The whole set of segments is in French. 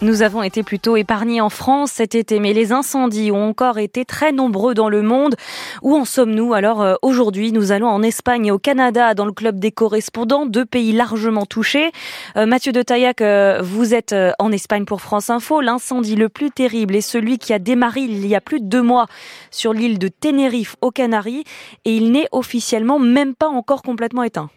Nous avons été plutôt épargnés en France cet été, mais les incendies ont encore été très nombreux dans le monde. Où en sommes-nous Alors euh, aujourd'hui, nous allons en Espagne et au Canada, dans le club des correspondants, deux pays largement touchés. Euh, Mathieu de Taillac, euh, vous êtes en Espagne pour France Info. L'incendie le plus terrible est celui qui a démarré il y a plus de deux mois sur l'île de Tenerife aux Canaries, et il n'est officiellement même pas encore complètement éteint.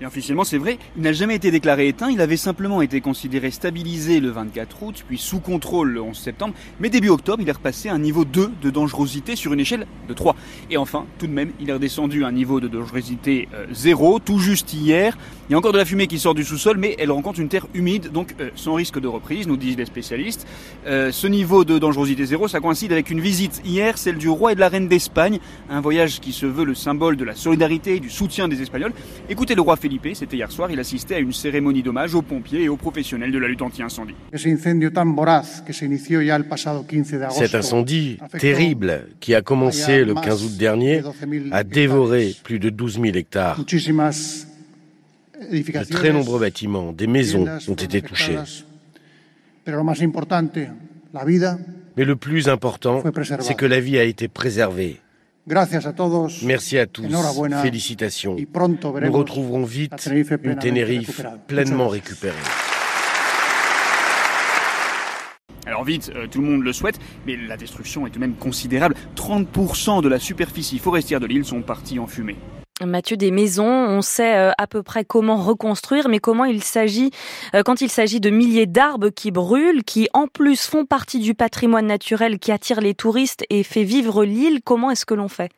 Et officiellement, c'est vrai, il n'a jamais été déclaré éteint, il avait simplement été considéré stabilisé le 24 août, puis sous contrôle le 11 septembre, mais début octobre, il est repassé à un niveau 2 de dangerosité sur une échelle de 3. Et enfin, tout de même, il est redescendu à un niveau de dangerosité 0, euh, tout juste hier. Il y a encore de la fumée qui sort du sous-sol, mais elle rencontre une terre humide, donc euh, sans risque de reprise, nous disent les spécialistes. Euh, ce niveau de dangerosité 0, ça coïncide avec une visite hier, celle du roi et de la reine d'Espagne, un voyage qui se veut le symbole de la solidarité et du soutien des Espagnols. Écoutez le roi Felipe, c'était hier soir, il assistait à une cérémonie d'hommage aux pompiers et aux professionnels de la lutte anti-incendie. Cet incendie terrible qui a commencé le 15 août dernier a dévoré plus de 12 000 hectares. De très nombreux bâtiments, des maisons ont été touchés. Mais le plus important, c'est que la vie a été préservée. Merci à tous. Félicitations. Nous retrouverons vite une Tenerife pleinement récupérée. Alors vite, euh, tout le monde le souhaite, mais la destruction est tout de même considérable. 30% de la superficie forestière de l'île sont partis en fumée. Mathieu, des maisons, on sait euh, à peu près comment reconstruire, mais comment il s'agit euh, quand il s'agit de milliers d'arbres qui brûlent, qui en plus font partie du patrimoine naturel qui attire les touristes et fait vivre l'île, comment est-ce que l'on fait?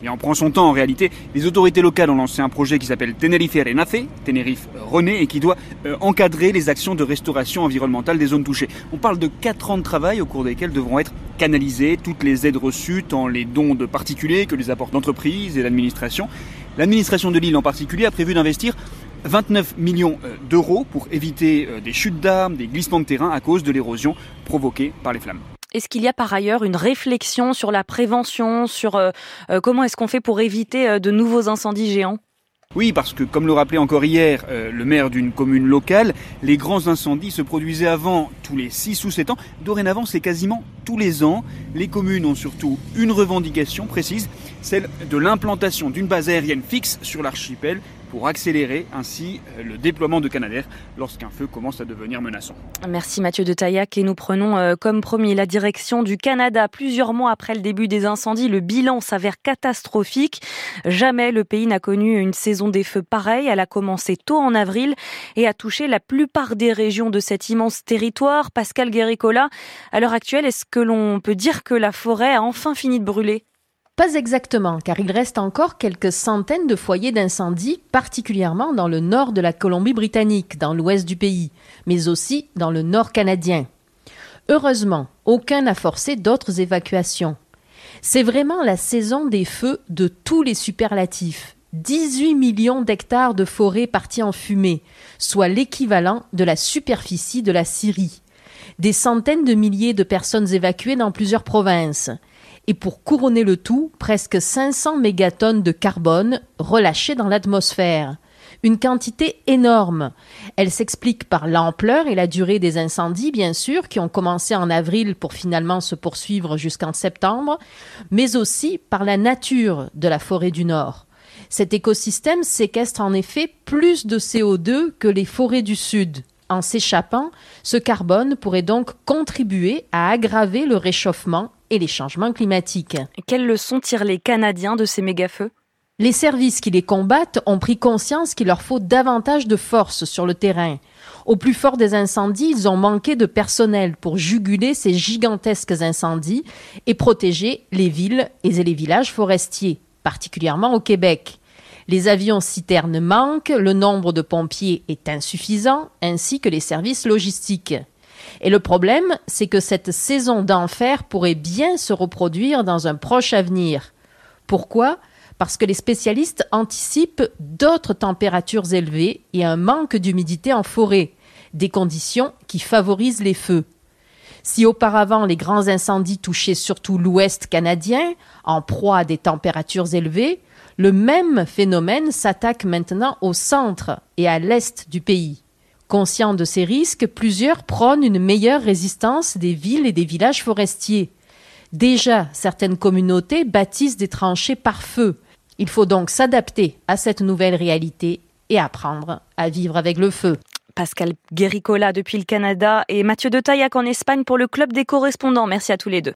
Et on prend son temps en réalité. Les autorités locales ont lancé un projet qui s'appelle Tenerife Renace, Tenerife René, et qui doit euh, encadrer les actions de restauration environnementale des zones touchées. On parle de 4 ans de travail au cours desquels devront être canalisées toutes les aides reçues, tant les dons de particuliers que les apports d'entreprises et d'administration. L'administration de l'île en particulier a prévu d'investir 29 millions euh, d'euros pour éviter euh, des chutes d'arbres, des glissements de terrain à cause de l'érosion provoquée par les flammes. Est-ce qu'il y a par ailleurs une réflexion sur la prévention, sur euh, euh, comment est-ce qu'on fait pour éviter euh, de nouveaux incendies géants? Oui, parce que comme le rappelait encore hier le maire d'une commune locale, les grands incendies se produisaient avant tous les 6 ou 7 ans. Dorénavant, c'est quasiment tous les ans. Les communes ont surtout une revendication précise, celle de l'implantation d'une base aérienne fixe sur l'archipel pour accélérer ainsi euh, le déploiement de Canadair lorsqu'un feu commence à devenir menaçant. Merci Mathieu de Taillac et nous prenons euh, comme promis la direction du Canada. Plusieurs mois après le début des incendies, le bilan s'avère catastrophique. Jamais le pays n'a connu une saison des feux pareille. Elle a commencé tôt en avril et a touché la plupart des régions de cet immense territoire. Pascal Guéricola, à l'heure actuelle, est-ce que l'on peut dire que la forêt a enfin fini de brûler? Pas exactement, car il reste encore quelques centaines de foyers d'incendie, particulièrement dans le nord de la Colombie-Britannique, dans l'ouest du pays, mais aussi dans le nord canadien. Heureusement, aucun n'a forcé d'autres évacuations. C'est vraiment la saison des feux de tous les superlatifs. 18 millions d'hectares de forêts partis en fumée, soit l'équivalent de la superficie de la Syrie. Des centaines de milliers de personnes évacuées dans plusieurs provinces et pour couronner le tout, presque 500 mégatonnes de carbone relâchées dans l'atmosphère. Une quantité énorme. Elle s'explique par l'ampleur et la durée des incendies, bien sûr, qui ont commencé en avril pour finalement se poursuivre jusqu'en septembre, mais aussi par la nature de la forêt du Nord. Cet écosystème séquestre en effet plus de CO2 que les forêts du Sud. En s'échappant, ce carbone pourrait donc contribuer à aggraver le réchauffement et les changements climatiques. Quelles leçons tirent les Canadiens de ces méga-feux? Les services qui les combattent ont pris conscience qu'il leur faut davantage de force sur le terrain. Au plus fort des incendies, ils ont manqué de personnel pour juguler ces gigantesques incendies et protéger les villes et les villages forestiers, particulièrement au Québec. Les avions citernes manquent, le nombre de pompiers est insuffisant, ainsi que les services logistiques. Et le problème, c'est que cette saison d'enfer pourrait bien se reproduire dans un proche avenir. Pourquoi? Parce que les spécialistes anticipent d'autres températures élevées et un manque d'humidité en forêt, des conditions qui favorisent les feux. Si auparavant les grands incendies touchaient surtout l'ouest canadien, en proie à des températures élevées, le même phénomène s'attaque maintenant au centre et à l'est du pays. Conscients de ces risques, plusieurs prônent une meilleure résistance des villes et des villages forestiers. Déjà, certaines communautés bâtissent des tranchées par feu. Il faut donc s'adapter à cette nouvelle réalité et apprendre à vivre avec le feu. Pascal Guéricola depuis le Canada et Mathieu de Taillac en Espagne pour le Club des correspondants. Merci à tous les deux.